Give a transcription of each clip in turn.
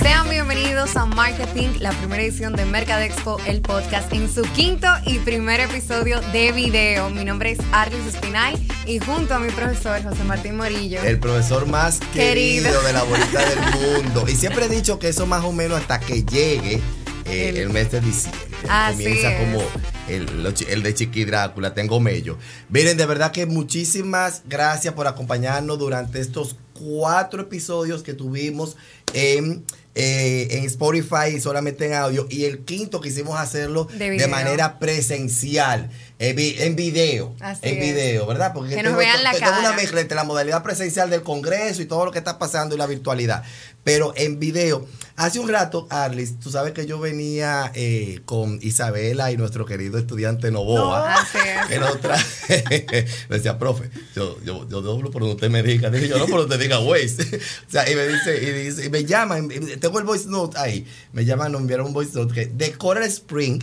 Sean bienvenidos a Marketing, la primera edición de Mercadexpo, el podcast, en su quinto y primer episodio de video. Mi nombre es Arlis Espinal y junto a mi profesor José Martín Morillo. El profesor más querido, Querido. de la bolita del mundo. Y siempre he dicho que eso más o menos hasta que llegue eh, El- el, mes de diciembre. Así Comienza es. como el, de Chiqui Drácula, tengo mello. Miren, de verdad que muchísimas gracias por acompañarnos durante estos cuatro episodios que tuvimos en, en Spotify y solamente en audio. Y el quinto quisimos hacerlo De manera presencial, en, vi- en video. Así en es. video, ¿verdad? Porque Que nos vean la tengo una mezcla entre la modalidad presencial del Congreso y todo lo que está pasando y la virtualidad. Pero en video, hace un rato, Arlis, tú sabes que yo venía eh, con Isabela y nuestro querido estudiante Novoa. Es. En otra, me decía, profe, yo, yo, yo doblo por donde usted me diga. Dije yo, no por donde diga Waze. o sea, y me dice, y, dice, y me llaman, y tengo el voice note ahí. Me llaman, nos enviaron un voice note que de Coral Spring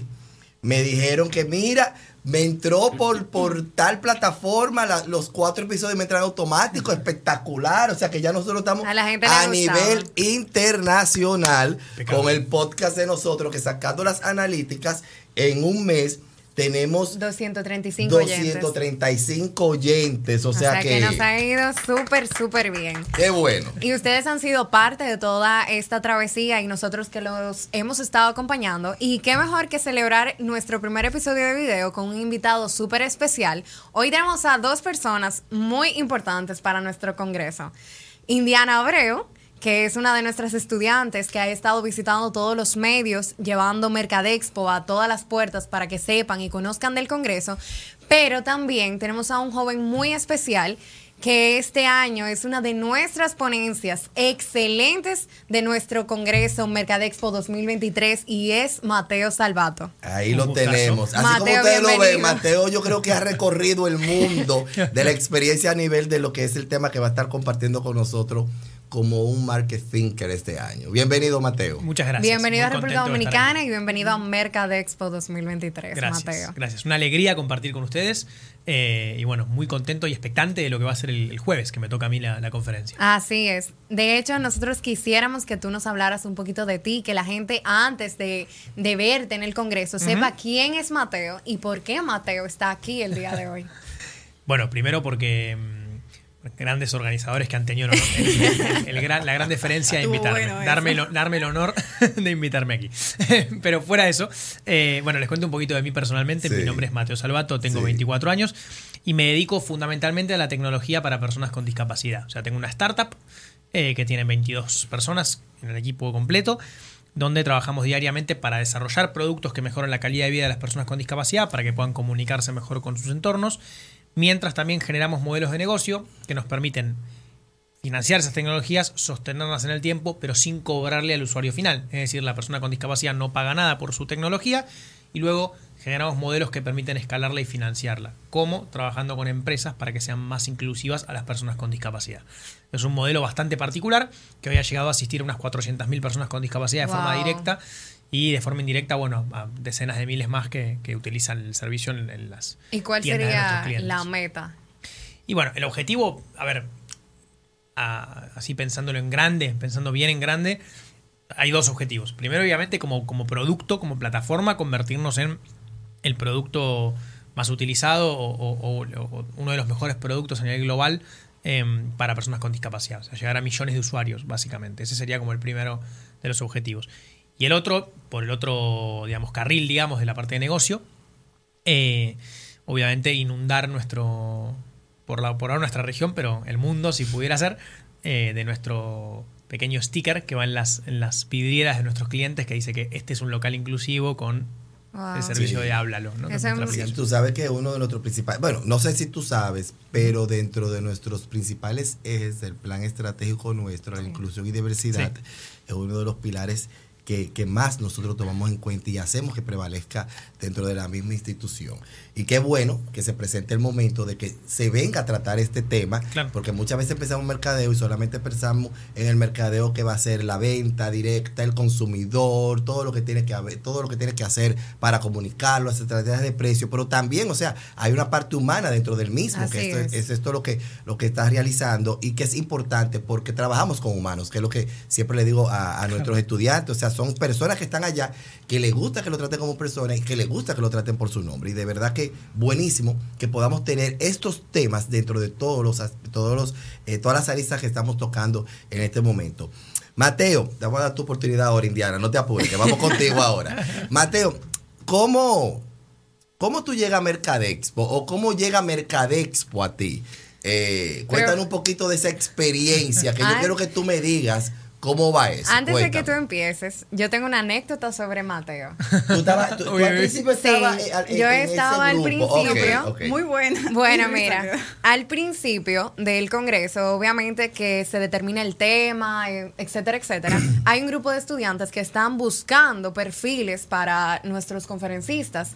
me dijeron que mira, me entró por, por tal plataforma, la- los cuatro episodios me entran automáticos, espectacular. O sea que ya nosotros estamos A la gente a gustaba. nivel internacional Pecado. con el podcast de nosotros, que sacando las analíticas, en un mes tenemos 235 oyentes. 235 oyentes. O sea, que, nos ha ido súper, súper bien. qué bueno. Y ustedes han sido parte de toda esta travesía y nosotros que los hemos estado acompañando. Y qué mejor que celebrar nuestro primer episodio de video con un invitado súper especial. Hoy tenemos a dos personas muy importantes para nuestro congreso. Indiana Abreu, que es una de nuestras estudiantes que ha estado visitando todos los medios, llevando Mercadexpo a todas las puertas para que sepan y conozcan del Congreso. Pero también tenemos a un joven muy especial que este año es una de nuestras ponencias excelentes de nuestro Congreso Mercadexpo 2023 y es Mateo Salvato. Ahí lo tenemos. Así como Mateo, ustedes lo ven. Mateo yo creo que ha recorrido el mundo de la experiencia a nivel de lo que es el tema que va a estar compartiendo con nosotros como un market thinker este año. Bienvenido, Mateo. Muchas gracias. bienvenido a República Dominicana y bienvenido a Mercadexpo 2023, Gracias, Mateo. gracias. Una alegría compartir con ustedes eh, y bueno, muy contento y expectante de lo que va a ser el, el jueves, que me toca a mí la, la conferencia. Así es. De hecho, nosotros quisiéramos que tú nos hablaras un poquito de ti, que la gente antes de, de verte en el Congreso sepa quién es Mateo y por qué Mateo está aquí el día de hoy. Bueno, primero porque mm, grandes organizadores que han tenido el- el- el gran- la gran deferencia de invitarme, bueno darme, el- darme el honor de invitarme aquí. Pero fuera de eso, eh, bueno, les cuento un poquito de mí personalmente. Sí. Mi nombre es Mateo Salvato, tengo Sí. 24 años y me dedico fundamentalmente a la tecnología para personas con discapacidad. O sea, tengo una startup eh, que tiene 22 personas en el equipo completo donde trabajamos diariamente para desarrollar productos que mejoren la calidad de vida de las personas con discapacidad, para que puedan comunicarse mejor con sus entornos, mientras también generamos modelos de negocio que nos permiten financiar esas tecnologías, sostenerlas en el tiempo, pero sin cobrarle al usuario final. Es decir, la persona con discapacidad no paga nada por su tecnología y luego generamos modelos que permiten escalarla y financiarla, como trabajando con empresas para que sean más inclusivas a las personas con discapacidad. Es un modelo bastante particular que hoy ha llegado a asistir a unas 400.000 personas con discapacidad de forma directa y de forma indirecta, bueno, a decenas de miles más que, que utilizan el servicio en, en las ¿Y cuál de sería la meta? Y bueno, el objetivo, a ver, a- así pensándolo en grande, pensando bien en grande, hay dos objetivos. Primero, obviamente, como, como producto, como plataforma, convertirnos en el producto más utilizado o, o- o- o uno de los mejores productos a nivel global em, para personas con discapacidad. O sea, llegar a millones de usuarios, básicamente. Ese sería como el primero de los objetivos. Y el otro, por el otro, digamos, carril, digamos, de la parte de negocio, eh, obviamente inundar nuestro, por, la, por ahora nuestra región, pero el mundo, si pudiera ser, eh, de nuestro pequeño sticker que va en las, en las vidrieras de nuestros clientes que dice que este es un local inclusivo con Wow. el servicio Sí. de Háblalo. ¿no? Aplicación. Tú sabes que uno de nuestros principales, bueno, no sé si tú sabes, pero dentro de nuestros principales ejes del plan estratégico nuestro, la inclusión y diversidad, Sí. es uno de los pilares que, que más nosotros tomamos en cuenta y hacemos que prevalezca dentro de la misma institución. Y qué bueno que se presente el momento de que se venga a tratar este tema, Claro. porque muchas veces pensamos en mercadeo y solamente pensamos en el mercadeo que va a ser la venta directa, el consumidor, todo lo que tiene que haber, todo lo que tiene que hacer para comunicarlo, las estrategias de precio, pero también, o sea, hay una parte humana dentro del mismo, Así que esto es. es, es esto lo que lo que estás realizando y que es importante porque trabajamos con humanos, que es lo que siempre le digo a, a nuestros estudiantes, o sea, son personas que están allá que les gusta que lo traten como personas y que les gusta que lo traten por su nombre y de verdad que buenísimo que podamos tener estos temas dentro de todos los todos los eh, todas las aristas que estamos tocando en este momento. Mateo, te voy a dar tu oportunidad ahora, Indiana, no te apures, que vamos contigo ahora. Mateo, ¿cómo ¿Cómo tú llegas a Mercadexpo o cómo llega Mercadexpo a ti? Eh, cuéntanos un poquito de esa experiencia, que yo quiero que tú me digas cómo va eso. Antes de que tú empieces, yo tengo una anécdota sobre Mateo. Tú, estabas- tú- tú al principio estabas eh, yo en ese estaba al grupo. Principio. Muy buena. Bueno, mira, al principio del Congreso, obviamente que se determina el tema, eh, etcétera, etcétera, hay un grupo de estudiantes que están buscando perfiles para nuestros conferencistas.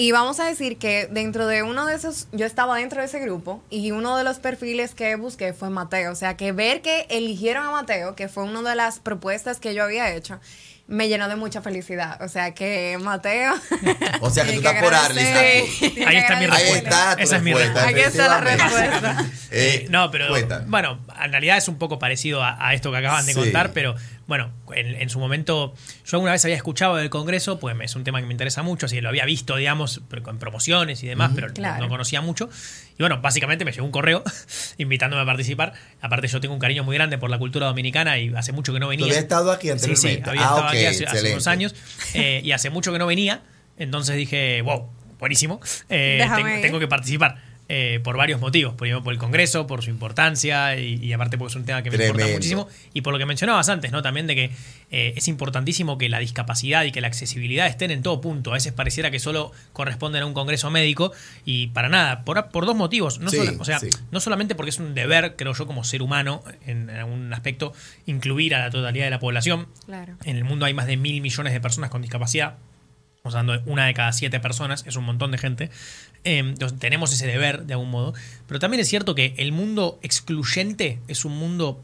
Y vamos a decir que dentro de uno de esos, yo estaba dentro de ese grupo y uno de los perfiles que busqué fue Mateo. O sea, que ver que eligieron a Mateo, que fue una de las propuestas que yo había hecho, me llenó de mucha felicidad. O sea, que Mateo... O sea, que tú estás por. Arlis. Tiene Ahí que está mi agradecer. Ahí está tu Esa es mi respuesta. Aquí está la respuesta. Eh, no, pero cuéntame. bueno, en realidad es un poco parecido a, a esto que acaban de Sí. contar, pero bueno, en, en su momento yo alguna vez había escuchado del Congreso, pues es un tema que me interesa mucho, así que lo había visto, digamos, con promociones y demás, pero no- Claro. no conocía mucho. Y bueno, básicamente me llegó un correo invitándome a participar. Aparte yo tengo un cariño muy grande por la cultura dominicana y hace mucho que no venía. habías estado aquí Sí, anteriormente. sí, había ah, estado aquí hace, unos años eh, y hace mucho que no venía. Entonces dije, wow, buenísimo. eh, tengo que participar. Eh, por varios motivos. Primero por el Congreso, por su importancia y, y aparte porque es un tema que me importa muchísimo. Y por lo que mencionabas antes, ¿no? También de que eh, es importantísimo que la discapacidad y que la accesibilidad estén en todo punto. A veces pareciera que solo corresponden a un Congreso médico y para nada. Por, por dos motivos. No Sí, solo- o sea, sí. no solamente porque es un deber, creo yo, como ser humano, en, en algún aspecto, incluir a la totalidad de la población. Claro. En el mundo hay más de mil millones de personas con discapacidad. Estamos hablando de una de cada siete personas, es un montón de gente. Eh, tenemos ese deber de algún modo. Pero también es cierto que el mundo excluyente es un mundo.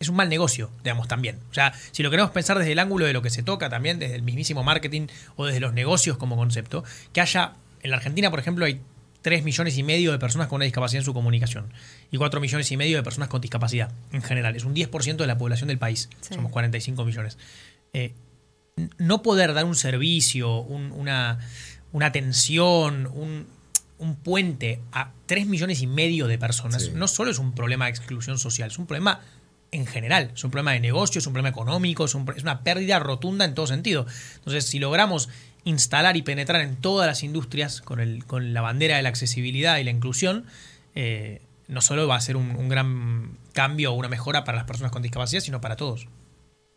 Es un mal negocio, digamos, también. O sea, si lo queremos pensar desde el ángulo de lo que se toca también, desde el mismísimo marketing o desde los negocios como concepto, que haya. En la Argentina, por ejemplo, hay 3 millones y medio de personas con una discapacidad en su comunicación y 4 millones y medio de personas con discapacidad en general. Es un 10% de la población del país. Sí. Somos 45 millones. Eh, no poder dar un servicio, un- una, una atención, un, un puente a 3 millones y medio de personas, Sí. no solo es un problema de exclusión social, es un problema en general, es un problema de negocio, es un problema económico, es, un pro- es una pérdida rotunda en todo sentido. Entonces, si logramos instalar y penetrar en todas las industrias con, el, con la bandera de la accesibilidad y la inclusión, eh, no solo va a ser un, un gran cambio o una mejora para las personas con discapacidad, sino para todos.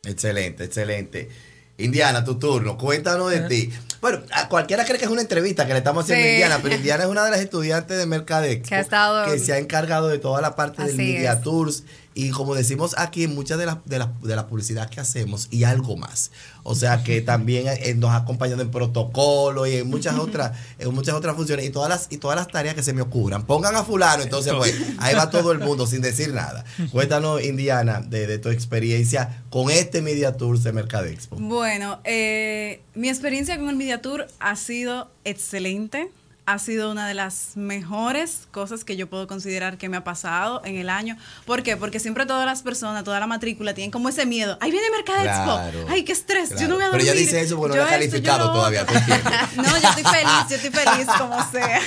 Excelente, excelente. Indiana, tu turno, cuéntanos de ti. Bueno, a cualquiera cree que es una entrevista que le estamos haciendo a. Indiana, pero Indiana es una de las estudiantes de Mercadex Que ha estado- que se ha encargado de toda la parte del Media es. Tours y como decimos aquí, muchas de las de la, de la publicidad que hacemos y algo más. O sea que también eh, nos ha acompañado en protocolo y en muchas otras en muchas otras funciones y todas las y todas las tareas que se me ocurran. Pongan a fulano, entonces pues ahí va todo el mundo sin decir nada. Cuéntanos, Indiana, de, de tu experiencia con este Media Tours de Mercadexpo. Bueno, eh, mi experiencia con el Media Tour ha sido excelente. Ha sido una de las mejores cosas que yo puedo considerar que me ha pasado en el año. ¿Por qué? Porque siempre todas las personas, toda la matrícula, tienen como ese miedo. Ahí viene Mercadexpo. Claro, Ay, qué estrés. claro. Yo no voy a Pero dormir. ella dice eso porque no la ha esto, calificado lo todavía. No, yo estoy feliz, yo estoy feliz como sea.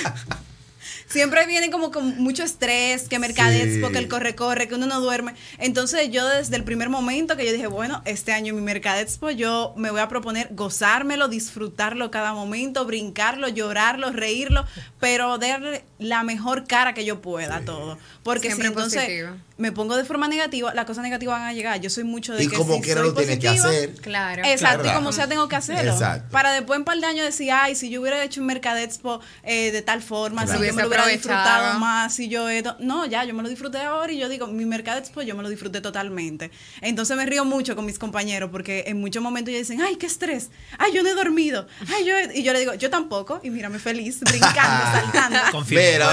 Siempre viene como con mucho estrés, que Mercadexpo, Sí. que el corre-corre, que uno no duerme. Entonces yo desde el primer momento que yo dije, bueno, este año en mi Mercadexpo yo me voy a proponer gozármelo, disfrutarlo cada momento, brincarlo, llorarlo, reírlo, pero darle la mejor cara que yo pueda a todo. Porque Siempre si entonces positivo. me pongo de forma negativa, las cosas negativas van a llegar. Yo soy mucho de Y que como si quiera lo tienes que positiva, hacer. Claro. Exacto, Claro. y como sea tengo que hacerlo. Exacto. Para después en un par de años decir, ay, si yo hubiera hecho un Mercadexpo eh, de tal forma, Claro. si yo me lo hubiera hubiera disfrutado más si yo esto. No, ya, yo me lo disfruté ahora y yo digo, mi mercado expo yo me lo disfruté totalmente. Entonces me río mucho con mis compañeros porque en muchos momentos ellos dicen, ay, qué estrés, ay, yo no he dormido, ay, yo he-". Y yo le digo, yo tampoco, y mírame feliz, brincando, saltando.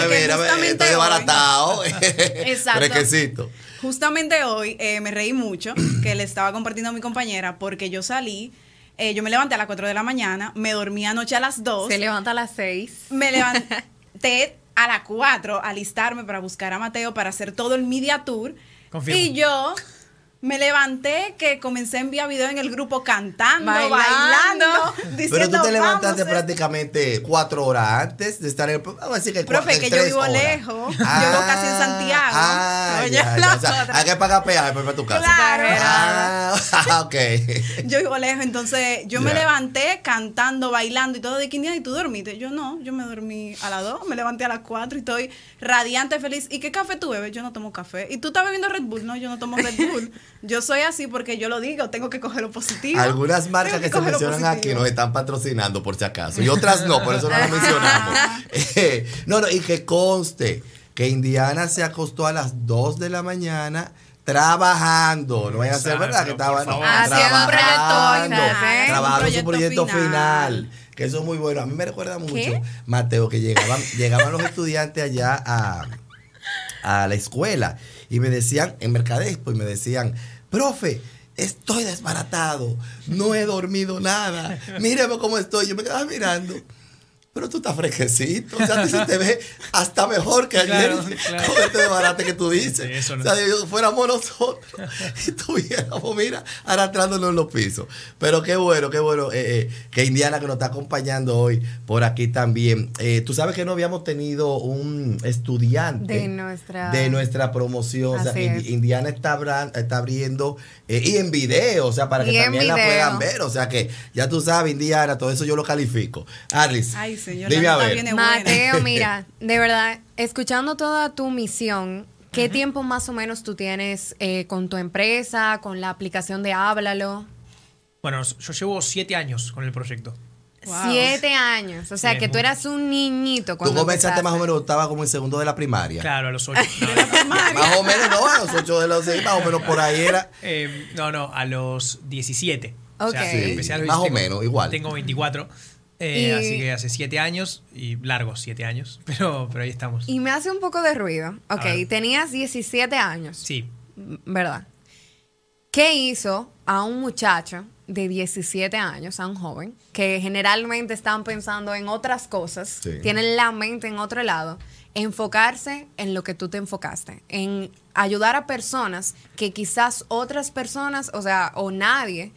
Mira, mira, estoy desbaratado. Exacto. Justamente hoy eh, me reí mucho que le estaba compartiendo a mi compañera porque yo salí, eh, yo me levanté a las 4 de la mañana, me dormí anoche a las 2, Se levanta a las 6. me levanté a las 4 a alistarme para buscar a Mateo para hacer todo el media tour. Confirmo. Y yo me levanté que comencé a enviar video en el grupo cantando, Bailando. bailando, Pero diciendo, tú te levantaste "Vamos, eh". prácticamente cuatro horas antes de estar en el. Vamos a decir que Profe, que yo vivo horas. lejos. Yo vivo casi en Santiago. Ah, Oye, ya, ya. O sea, hay que pagar peaje para tu casa. Claro. Ah, ok. Yo vivo lejos, entonces yo me levanté cantando, bailando y todo de Quindia y tú dormiste. Yo no, yo me dormí a las 2, me levanté a las 4 y estoy radiante, feliz. ¿Y qué café tú bebes? Yo no tomo café. ¿Y tú estás bebiendo Red Bull? No, yo no tomo Red Bull. Yo soy así porque yo lo digo, tengo que coger lo positivo. Algunas marcas que se mencionan aquí nos están patrocinando por si acaso. Y otras no, por eso no las mencionamos. Eh, no, no, y que conste que Indiana se acostó a las 2 de la mañana trabajando. No vaya a ser verdad que estaba favor. Haciendo un proyecto trabajando, ¿eh? trabajando Un su proyecto proyecto final. final. Que eso es muy bueno. A mí me recuerda mucho, ¿Qué? Mateo, que llegaban, llegaban los estudiantes allá a, a la escuela y me decían, en Mercadexpo, y me decían, profe, estoy desbaratado, no he dormido nada, míreme cómo estoy. Yo me quedaba mirando. Pero tú estás fresquecito, o sea, se te ve hasta mejor que ayer Claro, claro. con este desbarate que tú dices. Sí, eso no. O sea, si fuéramos nosotros y estuviéramos, mira, arrastrándonos en los pisos. Pero qué bueno, qué bueno eh, eh, que Indiana que nos está acompañando hoy por aquí también. Eh, tú sabes que no habíamos tenido un estudiante De nuestra- de nuestra promoción. O sea, es. Indiana está, abra- está abriendo eh, y en video, o sea, para que también la puedan ver. O sea, que ya tú sabes, Indiana, todo eso yo lo califico. Arlis, Ay, señor, dime la a ver. viene buena. Mateo, mira, de verdad, escuchando toda tu misión, ¿qué tiempo más o menos tú tienes eh, con tu empresa, con la aplicación de Háblalo? Bueno, yo llevo siete años con el proyecto. Wow. Siete años. O sea, Sí, que tú eras un niñito Tú cuando comenzaste empezaste. más o menos, estaba como en segundo de la primaria. Claro, a los ocho. No, Más o menos, no, a los ocho de los seis, más o menos por ahí era. Eh, no, no, a los 17. O Ok. sea, Sí, empecé a los más o 17, menos, igual. Tengo 24. Eh, Y- Así que hace 7 años y largos 7 años. Pero, pero ahí estamos. Y me hace un poco de ruido. Ok, tenías 17 años. Sí. ¿Verdad? ¿Qué hizo a un muchacho de 17 años, a un joven, que generalmente están pensando en otras cosas, Sí. tienen la mente en otro lado, enfocarse en lo que tú te enfocaste, en ayudar a personas que quizás otras personas, o sea, o nadie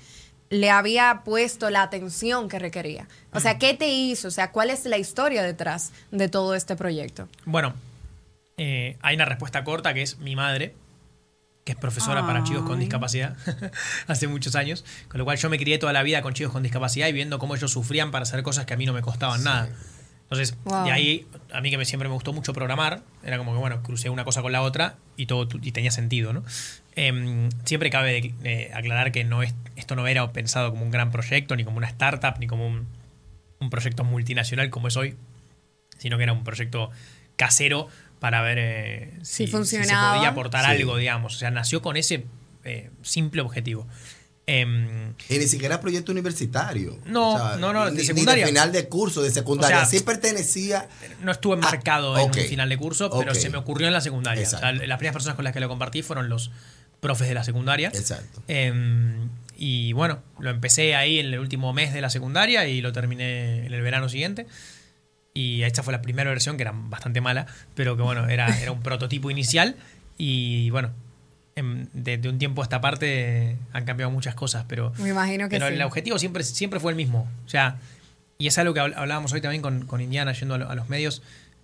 le había puesto la atención que requería. O sea, ¿qué te hizo? O sea, ¿cuál es la historia detrás de todo este proyecto? Bueno, eh, hay una respuesta corta que es mi madre, que es profesora para chicos con discapacidad hace muchos años. Con lo cual yo me crié toda la vida con chicos con discapacidad y viendo cómo ellos sufrían para hacer cosas que a mí no me costaban nada. Entonces, Wow. de ahí, a mí que me, siempre me gustó mucho programar, era como que, bueno, crucé una cosa con la otra y todo y tenía sentido, ¿no? Em, siempre cabe de- eh, aclarar que no es, esto no era pensado como un gran proyecto, ni como una startup, ni como un, un proyecto multinacional como es hoy, sino que era un proyecto casero para ver eh, Si si, si se funcionaba. podía aportar Sí. algo, digamos. O sea, nació con ese eh, simple objetivo. Em, Y ni siquiera proyecto universitario. No, no, no, de ni- ni secundaria. final de curso, de secundaria. O sea, sí pertenecía. no estuve enmarcado ok. en un final de curso, pero se me ocurrió en la secundaria. O sea, Exacto. las primeras personas con las que lo compartí fueron los profes de la secundaria. Exacto. Em, y bueno, lo empecé ahí en el último mes de la secundaria y lo terminé en el verano siguiente. Y esta fue la primera versión, que era bastante mala, pero que bueno, era, era un prototipo inicial. Y bueno, em, de, de un tiempo a esta parte han cambiado muchas cosas, pero, Me imagino que pero sí. el objetivo siempre, siempre fue el mismo. O sea, y es algo que habl- hablábamos hoy también con, con Indiana yendo a, lo- a los medios.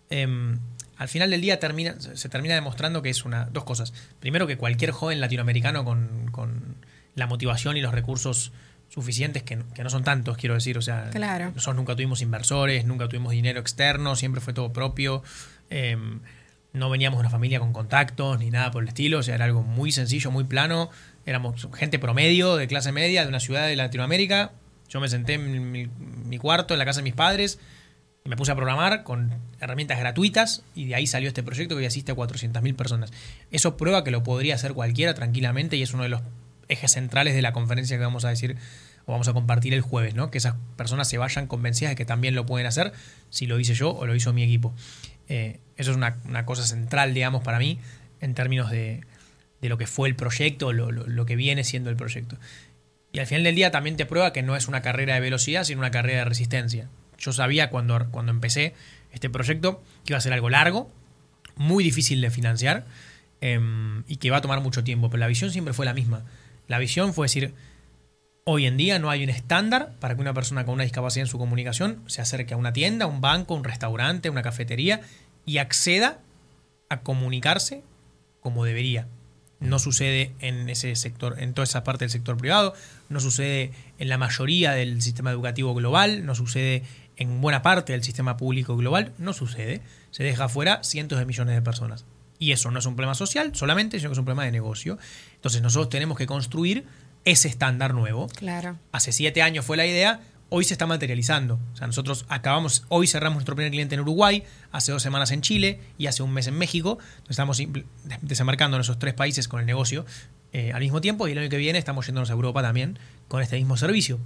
em, al final del día termina, se termina demostrando que es una dos cosas. Primero que cualquier joven latinoamericano con, con la motivación y los recursos suficientes, que, no- que no son tantos, quiero decir, o sea, Claro. nosotros nunca tuvimos inversores, nunca tuvimos dinero externo, siempre fue todo propio. em, no veníamos de una familia con contactos ni nada por el estilo, o sea, era algo muy sencillo, muy plano. Éramos gente promedio, de clase media, de una ciudad de Latinoamérica. Yo me senté en mi, mi cuarto, en la casa de mis padres, me puse a programar con herramientas gratuitas y de ahí salió este proyecto que hoy asiste a 400.000 personas. Eso prueba que lo podría hacer cualquiera tranquilamente y es uno de los ejes centrales de la conferencia que vamos a decir o vamos a compartir el jueves, ¿no? Que esas personas se vayan convencidas de que también lo pueden hacer si lo hice yo o lo hizo mi equipo. Eh, eso es una, cosa central, digamos, para mí en términos de, lo que fue el proyecto, lo, lo, que viene siendo el proyecto. Y al final del día también te prueba que no es una carrera de velocidad, sino una carrera de resistencia. Yo sabía cuando, cuando empecé este proyecto que iba a ser algo largo, muy difícil de financiar eh, y que va a tomar mucho tiempo, pero la visión siempre fue la misma. La visión fue decir, hoy en día no hay un estándar para que una persona con una discapacidad en su comunicación se acerque a una tienda, un banco, un restaurante, una cafetería y acceda a comunicarse como debería. No sucede en ese sector, en toda esa parte del sector privado, no sucede en la mayoría del sistema educativo global, no sucede en buena parte del sistema público global, no sucede. Se deja fuera cientos de millones de personas. Y eso no es un problema social solamente, sino que es un problema de negocio. Entonces nosotros tenemos que construir ese estándar nuevo. Claro. Hace siete años fue la idea, hoy se está materializando. O sea, nosotros acabamos, hoy cerramos nuestro primer cliente en Uruguay, hace dos semanas en Chile y hace un mes en México. Estamos desembarcando en esos tres países con el negocio eh, al mismo tiempo y el año que viene estamos yéndonos a Europa también con este mismo servicio.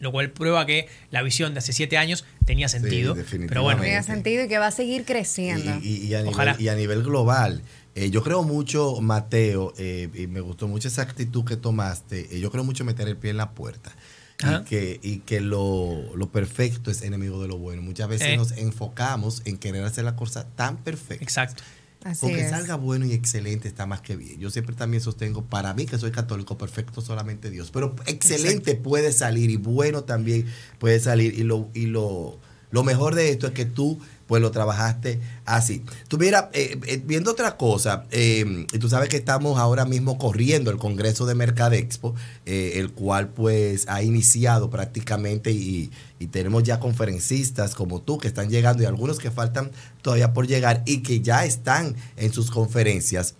Lo cual prueba que la visión de hace siete años tenía sentido. Sí, pero bueno, tenía sentido y que va a seguir creciendo. Y, y, y, a, nivel, y a, nivel, global. Eh, yo creo mucho, Mateo, eh, y me gustó mucho esa actitud que tomaste. Eh, yo creo mucho meter el pie en la puerta. Y que, y que lo, lo, perfecto es enemigo de lo bueno. Muchas veces Eh. nos enfocamos en querer hacer la cosa tan perfecta. Exacto. Así Con que es. salga bueno y excelente está más que bien. Yo siempre también sostengo, para mí que soy católico, perfecto solamente Dios. Pero excelente Exacto. puede salir y bueno también puede salir. Y lo, y lo, lo mejor de esto es que tú pues lo trabajaste así. Tú mira, eh, eh, viendo otra cosa, eh, y tú sabes que estamos ahora mismo corriendo el Congreso de Mercadexpo, eh, el cual pues ha iniciado prácticamente y, tenemos ya conferencistas como tú que están llegando y algunos que faltan todavía por llegar y que ya están en sus conferencias.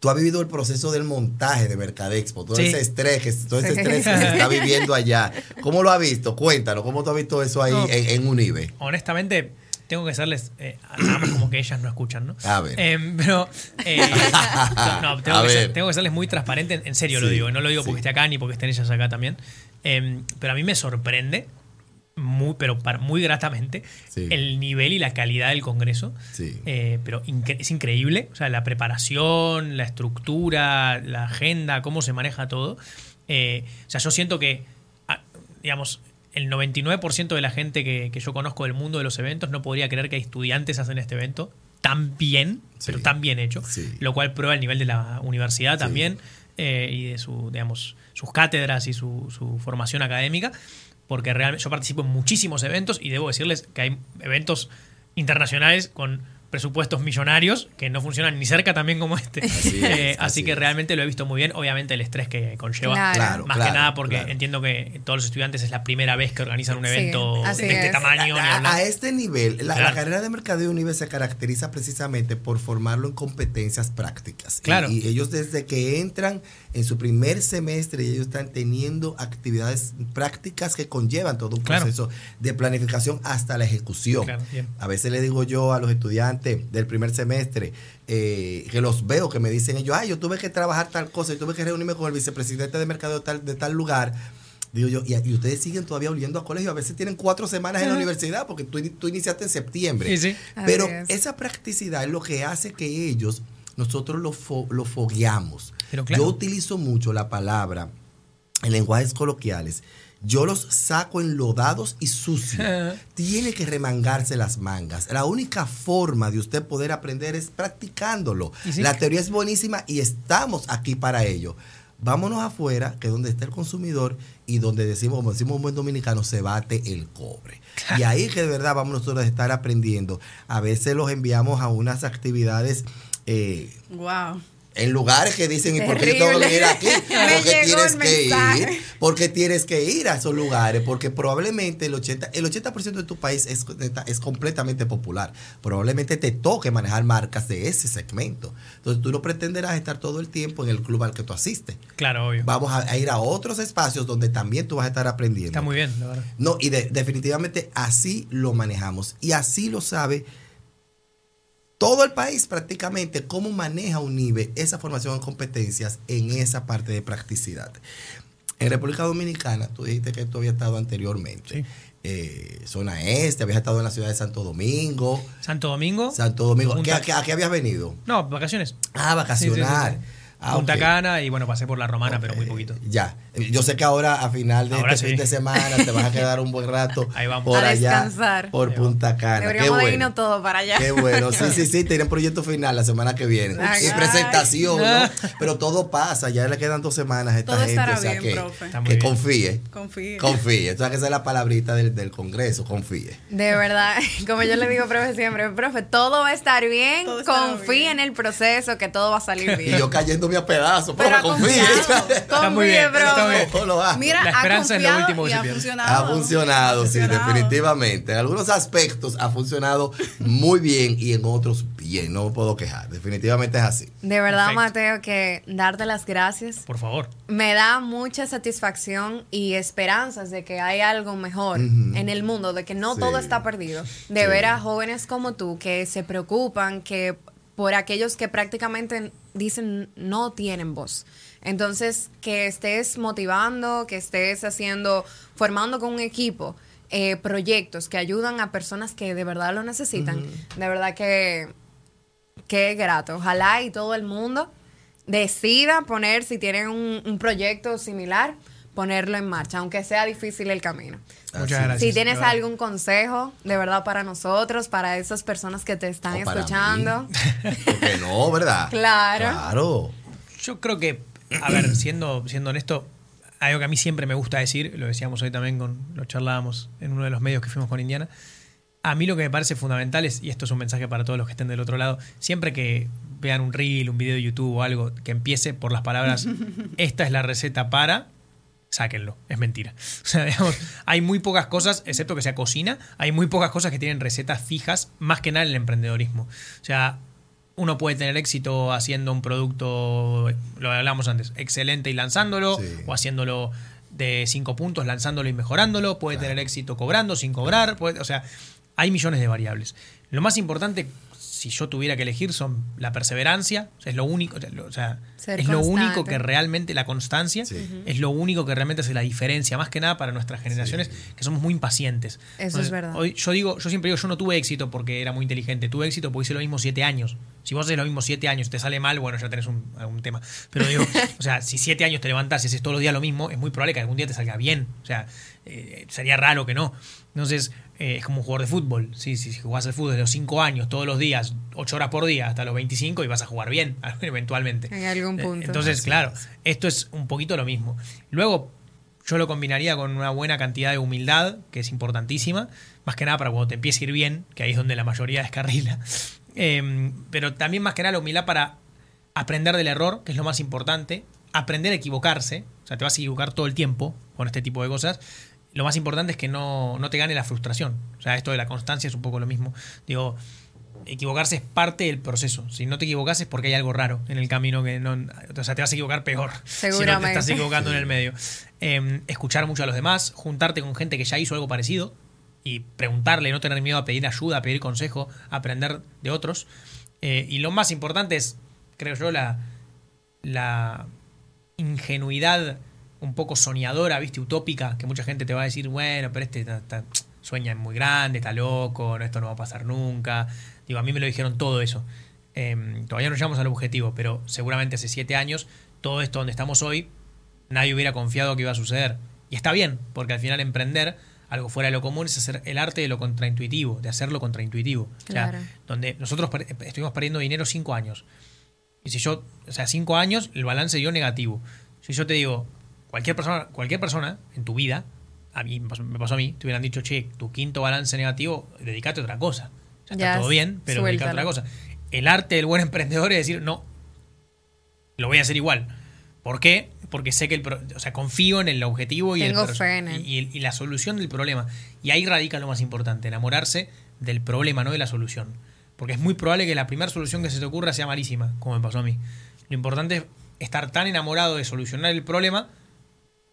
Tú has vivido el proceso del montaje de Mercadexpo, todo Sí. ese estrés, que, todo ese estrés que se está viviendo allá. ¿Cómo lo has visto? Cuéntanos, ¿cómo tú has visto eso ahí No. en, en Unive? Honestamente, tengo que hacerles, eh, nada más como que ellas no escuchan, ¿no? A ver. Eh, pero, eh, no, tengo, que ser, tengo que serles muy transparente, en, serio lo digo, no lo digo porque esté acá ni porque estén ellas acá también. Eh, pero a mí me sorprende, muy, pero para, muy gratamente, Sí. el nivel y la calidad del Congreso. Sí. Eh, pero incre- es increíble, o sea, la preparación, la estructura, la agenda, cómo se maneja todo. Eh, o sea, yo siento que, digamos, el 99% de la gente que, que yo conozco del mundo de los eventos no podría creer que hay estudiantes hacen este evento tan bien, Sí. pero tan bien hecho, lo cual prueba el nivel de la universidad también eh, y de su, digamos, sus cátedras y su, su formación académica, porque realmente yo participo en muchísimos eventos y debo decirles que hay eventos internacionales con presupuestos millonarios que no funcionan ni cerca también como este. Así es, Eh, así así que es. realmente lo he visto muy bien. Obviamente el estrés que conlleva. Claro. Más claro, que nada porque claro. entiendo que todos los estudiantes es la primera vez que organizan un evento de este es. tamaño. A, este nivel, la, carrera de mercadeo Unive se caracteriza precisamente por formarlo en competencias prácticas. Y- Claro. Y, ellos desde que entran en su primer semestre, ellos están teniendo actividades prácticas que conllevan todo un Claro. proceso de planificación hasta la ejecución. A veces le digo yo a los estudiantes del primer semestre, eh, que los veo, que me dicen ellos, ay, yo tuve que trabajar tal cosa, yo tuve que reunirme con el vicepresidente de mercadeo de tal, de tal lugar. Digo yo, y, y ustedes siguen todavía oliendo a colegio, a veces tienen cuatro semanas en la universidad, porque tú, tú iniciaste en septiembre. Sí, sí. Pero es. esa practicidad es lo que hace que ellos, nosotros lo, fo- lo fogueamos. Pero claro. Yo utilizo mucho la palabra en lenguajes coloquiales. Yo los saco enlodados y sucios. Tiene que remangarse las mangas. La única forma de usted poder aprender es practicándolo. Sí. La teoría es buenísima y estamos aquí para ello. Vámonos afuera, que es donde está el consumidor y donde decimos, como decimos un buen dominicano, se bate el cobre. Y ahí que de verdad vamos nosotros a estar aprendiendo. A veces los enviamos a unas actividades eh, Wow. En lugares que dicen, ¿y por qué yo tengo que ir aquí? Porque llegó tienes que ir, porque tienes que ir a esos lugares, porque probablemente el 80%, el 80 de tu país es, es completamente popular. Probablemente te toque manejar marcas de ese segmento. Entonces tú no pretenderás estar todo el tiempo en el club al que tú asistes. Claro, obvio. Vamos a, a ir a otros espacios donde también tú vas a estar aprendiendo. Está muy bien, la verdad. No, y de- definitivamente así lo manejamos. Y así lo sabe todo el país prácticamente, cómo maneja UNIBE esa formación en competencias en esa parte de practicidad. En República Dominicana, tú dijiste que tú habías estado anteriormente. Sí. Eh, zona este, habías estado en la ciudad de Santo Domingo. Santo Domingo. Santo Domingo. ¿Qué- ¿A qué, a qué habías venido? No, vacaciones. Ah, vacacionar. Sí, sí, Ah, Punta. Cana y bueno, pasé por la Romana, pero muy poquito. Ya. Yo sé que ahora a final de Ahora este sí. fin de semana te vas a quedar un buen rato Ahí vamos. por A allá, descansar. por. Punta Cana. Qué Deberíamos bueno. irnos todos para allá. Qué bueno, sí, sí, sí, tienen proyecto final la semana que viene. Ay. Y presentación, ¿no? Pero todo pasa, ya le quedan dos semanas a esta Todo gente. estará o sea bien, que, profe. Está muy que bien. confíe. Confíe. Confíe. O sea, que esa es la palabrita del, del Congreso, confíe. De verdad, como yo le digo, profe, siempre, profe, todo va a estar bien, Todo bien. en el proceso, que todo va a salir Y bien. yo cayéndome a pedazos, pero Pero confíe. Está muy bien, está profe. bien. No lo hago. Mira, La ha esperanza es lo confiado último que ha funcionado. Ha funcionado, Ha sí, funcionado. definitivamente. En algunos aspectos ha funcionado muy bien y en otros bien. No me puedo quejar. Definitivamente es así. De verdad, Perfecto. Mateo, que darte las gracias. Por favor. Me da mucha satisfacción y esperanzas de que hay algo mejor en el mundo, de que no Sí. todo está perdido. De Sí. ver a jóvenes como tú que se preocupan, que por aquellos que prácticamente dicen no tienen voz. Entonces, que estés motivando, que estés haciendo, formando con un equipo eh, proyectos que ayudan a personas que de verdad lo necesitan. De verdad que Qué grato. Ojalá y todo el mundo decida poner, si tienen un, un proyecto similar, ponerlo en marcha, aunque sea difícil el camino. Muchas gracias. Si tienes algún consejo, de verdad, para nosotros, para esas personas que te están escuchando. Porque no, ¿verdad? Claro. Claro. Yo creo que, a ver, siendo, siendo honesto, algo que a mí siempre me gusta decir, lo decíamos hoy también, con, lo charlábamos en uno de los medios que fuimos con Indiana, a mí lo que me parece fundamental es, y esto es un mensaje para todos los que estén del otro lado, siempre que vean un reel, un video de YouTube o algo que empiece por las palabras, esta es la receta para, sáquenlo, es mentira. O sea, digamos, hay muy pocas cosas, excepto que sea cocina, hay muy pocas cosas que tienen recetas fijas, más que nada en el emprendedorismo. O sea, uno puede tener éxito haciendo un producto, lo hablamos antes, excelente y lanzándolo, Sí. o haciéndolo de cinco puntos, lanzándolo y mejorándolo, puede tener éxito cobrando, sin cobrar, puede- o sea, hay millones de variables. Lo más importante, si yo tuviera que elegir, son la perseverancia, o sea, es lo único, o sea, Ser es lo único que realmente, la constancia, Sí. es lo único que realmente hace la diferencia, más que nada para nuestras generaciones que somos muy impacientes. Eso es verdad. Hoy, yo digo, yo siempre digo, yo no tuve éxito porque era muy inteligente, tuve éxito porque hice lo mismo siete años. Si vos haces lo mismo siete años y te sale mal, bueno, ya tenés un, algún tema. Pero digo, o sea, si siete años te levantás y haces todos los días lo mismo, es muy probable que algún día te salga bien. O sea, eh, sería raro que no. Entonces, eh, es como un jugador de fútbol. Sí, sí, si jugás al fútbol de los cinco años, todos los días, ocho horas por día, hasta los 25 y vas a jugar bien, eventualmente. En algún Eh, punto. Entonces, Así claro, es. esto es un poquito lo mismo. Luego, yo lo combinaría con una buena cantidad de humildad, que es importantísima, más que nada para cuando te empiece a ir bien, que ahí es donde la mayoría descarrila. Eh, pero también más que nada la humildad para aprender del error, que es lo más importante, aprender a equivocarse, o sea, te vas a equivocar todo el tiempo con este tipo de cosas. Lo más importante es que no, no te gane la frustración. O sea, esto de la constancia es un poco lo mismo. Digo, equivocarse es parte del proceso. Si no te equivocas es porque hay algo raro en el camino que no. O sea, te vas a equivocar peor. Si no te Seguramente. estás equivocando en el medio. Eh, escuchar mucho a los demás, juntarte con gente que ya hizo algo parecido y preguntarle, no tener miedo a pedir ayuda, a pedir consejo, aprender de otros. Eh, y lo más importante es, creo yo, la, la ingenuidad un poco soñadora, viste, utópica, que mucha gente te va a decir, bueno, pero este está- está- sueña muy grande, está loco, no, esto no va a pasar nunca. Digo, a mí me lo dijeron todo eso. Eh, todavía no llegamos al objetivo, pero seguramente hace siete años, todo esto donde estamos hoy, nadie hubiera confiado que iba a suceder. Y está bien, porque al final emprender algo fuera de lo común es hacer el arte de lo contraintuitivo, de hacerlo contraintuitivo. O sea, Claro. donde nosotros per- estuvimos perdiendo dinero cinco años. Y si yo, o sea, cinco años, el balance dio negativo. Si yo te digo, cualquier persona, cualquier persona en tu vida, a mí me pasó, a mí, te hubieran dicho, che, tu quinto balance negativo, dedícate a otra cosa. O sea, Ya, está todo bien, pero dedícate a otra cosa. El arte del buen emprendedor es decir, no, lo voy a hacer igual. ¿Por qué? Porque sé que el pro- o sea, confío en el objetivo y, el y la solución del problema. Y ahí radica lo más importante, enamorarse del problema, no de la solución. Porque es muy probable que la primera solución que se te ocurra sea malísima, como me pasó a mí. Lo importante es estar tan enamorado de solucionar el problema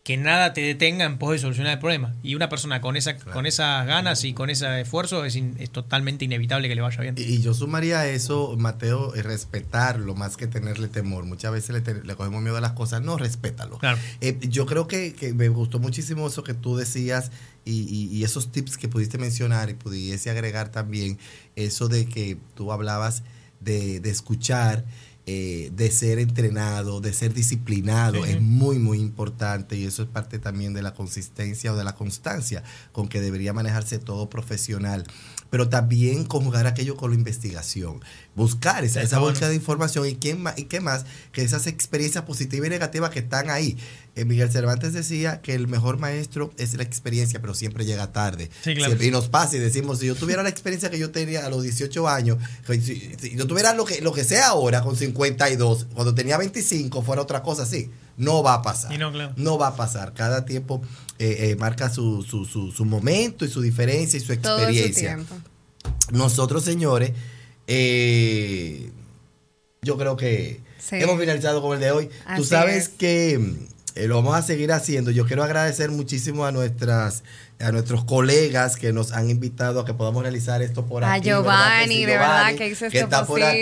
que nada te detenga en pos de solucionar el problema. Y una persona con esa, con esas ganas y con ese esfuerzo es, in- es totalmente inevitable que le vaya bien. Y, yo sumaría a eso, Mateo, eh, respetarlo más que tenerle temor. Muchas veces le, te- le cogemos miedo a las cosas. No, respétalo. Claro. Eh, yo creo que, que me gustó muchísimo eso que tú decías y, y- y esos tips que pudiste mencionar y pudiese agregar también eso de que tú hablabas de, de escuchar, eh, de ser entrenado, de ser disciplinado. Sí. Es muy, muy importante y eso es parte también de la consistencia o de la constancia con que debería manejarse todo profesional. Pero también conjugar aquello con la investigación. Buscar esa, esa búsqueda de información y, quién más, y qué más que esas experiencias positivas y negativas que están ahí. Eh, Miguel Cervantes decía que el mejor maestro es la experiencia, pero siempre llega tarde. Sí, claro. Siempre- y nos pasa y decimos, si yo tuviera la experiencia que yo tenía a los 18 años, que si, si yo tuviera lo que, lo que sea ahora con 52, cuando tenía 25 fuera otra cosa así. No va a pasar. Y no, claro. No va a pasar. Cada tiempo eh, eh, marca su, su, su, su momento y su diferencia y su Todo su experiencia. tiempo. Nosotros, señores, eh, yo creo que Sí. hemos finalizado con el de hoy. Tú sabes es. que mm, eh, lo vamos a seguir haciendo. Yo quiero agradecer muchísimo a nuestras a nuestros colegas que nos han invitado a que podamos realizar esto por A aquí. ¿verdad que Giovanni, sí, de verdad, que hizo que está por aquí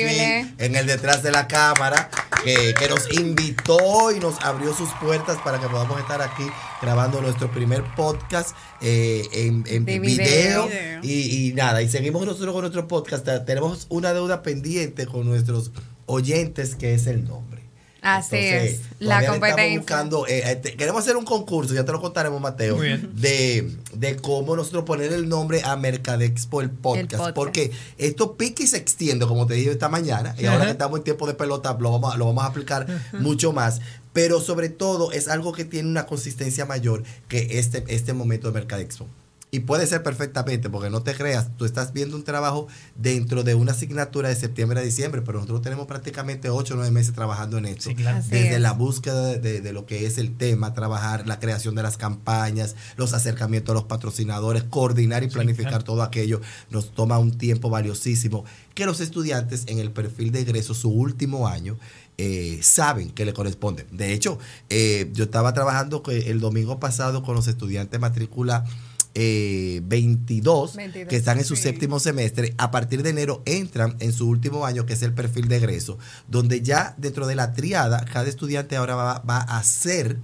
en el detrás de la cámara, que, que nos invitó y nos abrió sus puertas para que podamos estar aquí grabando nuestro primer podcast eh, en, en De video. video. Y, y nada, y seguimos nosotros con nuestro podcast. Tenemos una deuda pendiente con nuestros oyentes que es el nombre. Así Entonces, es, la competencia. Estamos buscando, eh, eh, queremos hacer un concurso, ya te lo contaremos, Mateo, Muy bien. de, de cómo nosotros poner el nombre a Mercadexpo, el podcast, El podcast. Porque esto pica y se extiende, como te dije esta mañana, y ahora que estamos en tiempo de pelota, lo vamos, a- lo vamos a aplicar mucho más. Pero sobre todo es algo que tiene una consistencia mayor que este, este momento de Mercadexpo. Y puede ser perfectamente, porque no te creas, tú estás viendo un trabajo dentro de una asignatura de septiembre a diciembre, pero nosotros tenemos prácticamente 8 o 9 meses trabajando en esto. Sí, claro. Así Desde es. la búsqueda de, de- de lo que es el tema, trabajar la creación de las campañas, los acercamientos a los patrocinadores, coordinar y planificar claro. todo aquello, nos toma un tiempo valiosísimo que los estudiantes en el perfil de egreso, su último año, eh, saben que le corresponde. De hecho, eh, yo estaba trabajando el domingo pasado con los estudiantes matrícula eh, 22, 22, que están en su sí. séptimo semestre. A partir de enero entran en su último año, que es el perfil de egreso, donde ya dentro de la triada, cada estudiante ahora va, va a hacer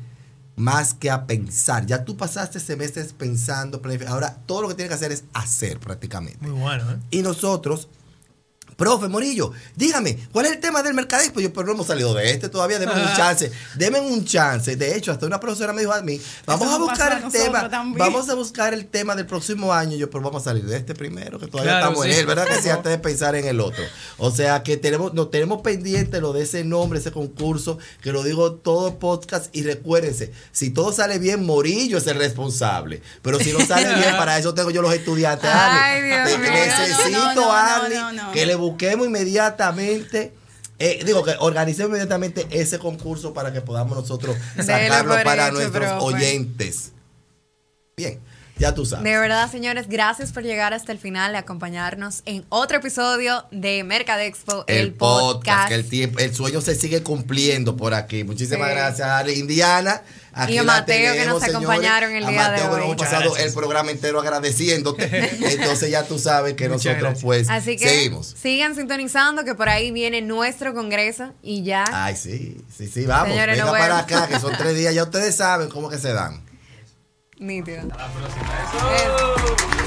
más que a pensar. Ya tú pasaste semestres pensando, planific- ahora todo lo que tienes que hacer es hacer prácticamente. Muy bueno, ¿eh? Y nosotros, profe Morillo, dígame, ¿cuál es el tema del mercadexpo? Yo, pero no hemos salido de este todavía, denme un chance, denme un chance. De hecho, hasta una profesora me dijo a mí, vamos Eso a buscar a el tema, también. vamos a buscar el tema del próximo año. Yo, pero vamos a salir de este primero, que todavía Claro, estamos en él, ¿verdad? Que sí, antes de pensar en el otro. O sea, que tenemos, nos tenemos pendiente lo de ese nombre, ese concurso, que lo digo todo podcast. Y recuérdense, si todo sale bien, Morillo es el responsable. Pero si no sale bien, para eso tengo yo los estudiantes. Ay. Dios mío. Necesito, No, no, no, no. que le busquemos inmediatamente. eh, digo que organicemos inmediatamente ese concurso para que podamos nosotros sacarlo para nuestros profe. oyentes. Bien, ya tú sabes. De verdad, señores, gracias por llegar hasta el final y acompañarnos en otro episodio de Mercadexpo, el, el podcast, podcast. que el tiempo, el sueño se sigue cumpliendo por aquí. Muchísimas Sí. gracias, Arly. Indiana. Aquí Y a Mateo, que nos señores. acompañaron el A día de Mateo, que hoy. nos hemos Muchas pasado gracias. el programa entero agradeciéndote. Entonces ya tú sabes que Muchas nosotros gracias. pues Así que seguimos. sigan sintonizando que por ahí viene nuestro congreso y ya. Ay, sí, sí, sí, vamos. Señores, Venga nos para acá, que son tres días. Ya ustedes saben cómo que se dan. Nítido. La próxima.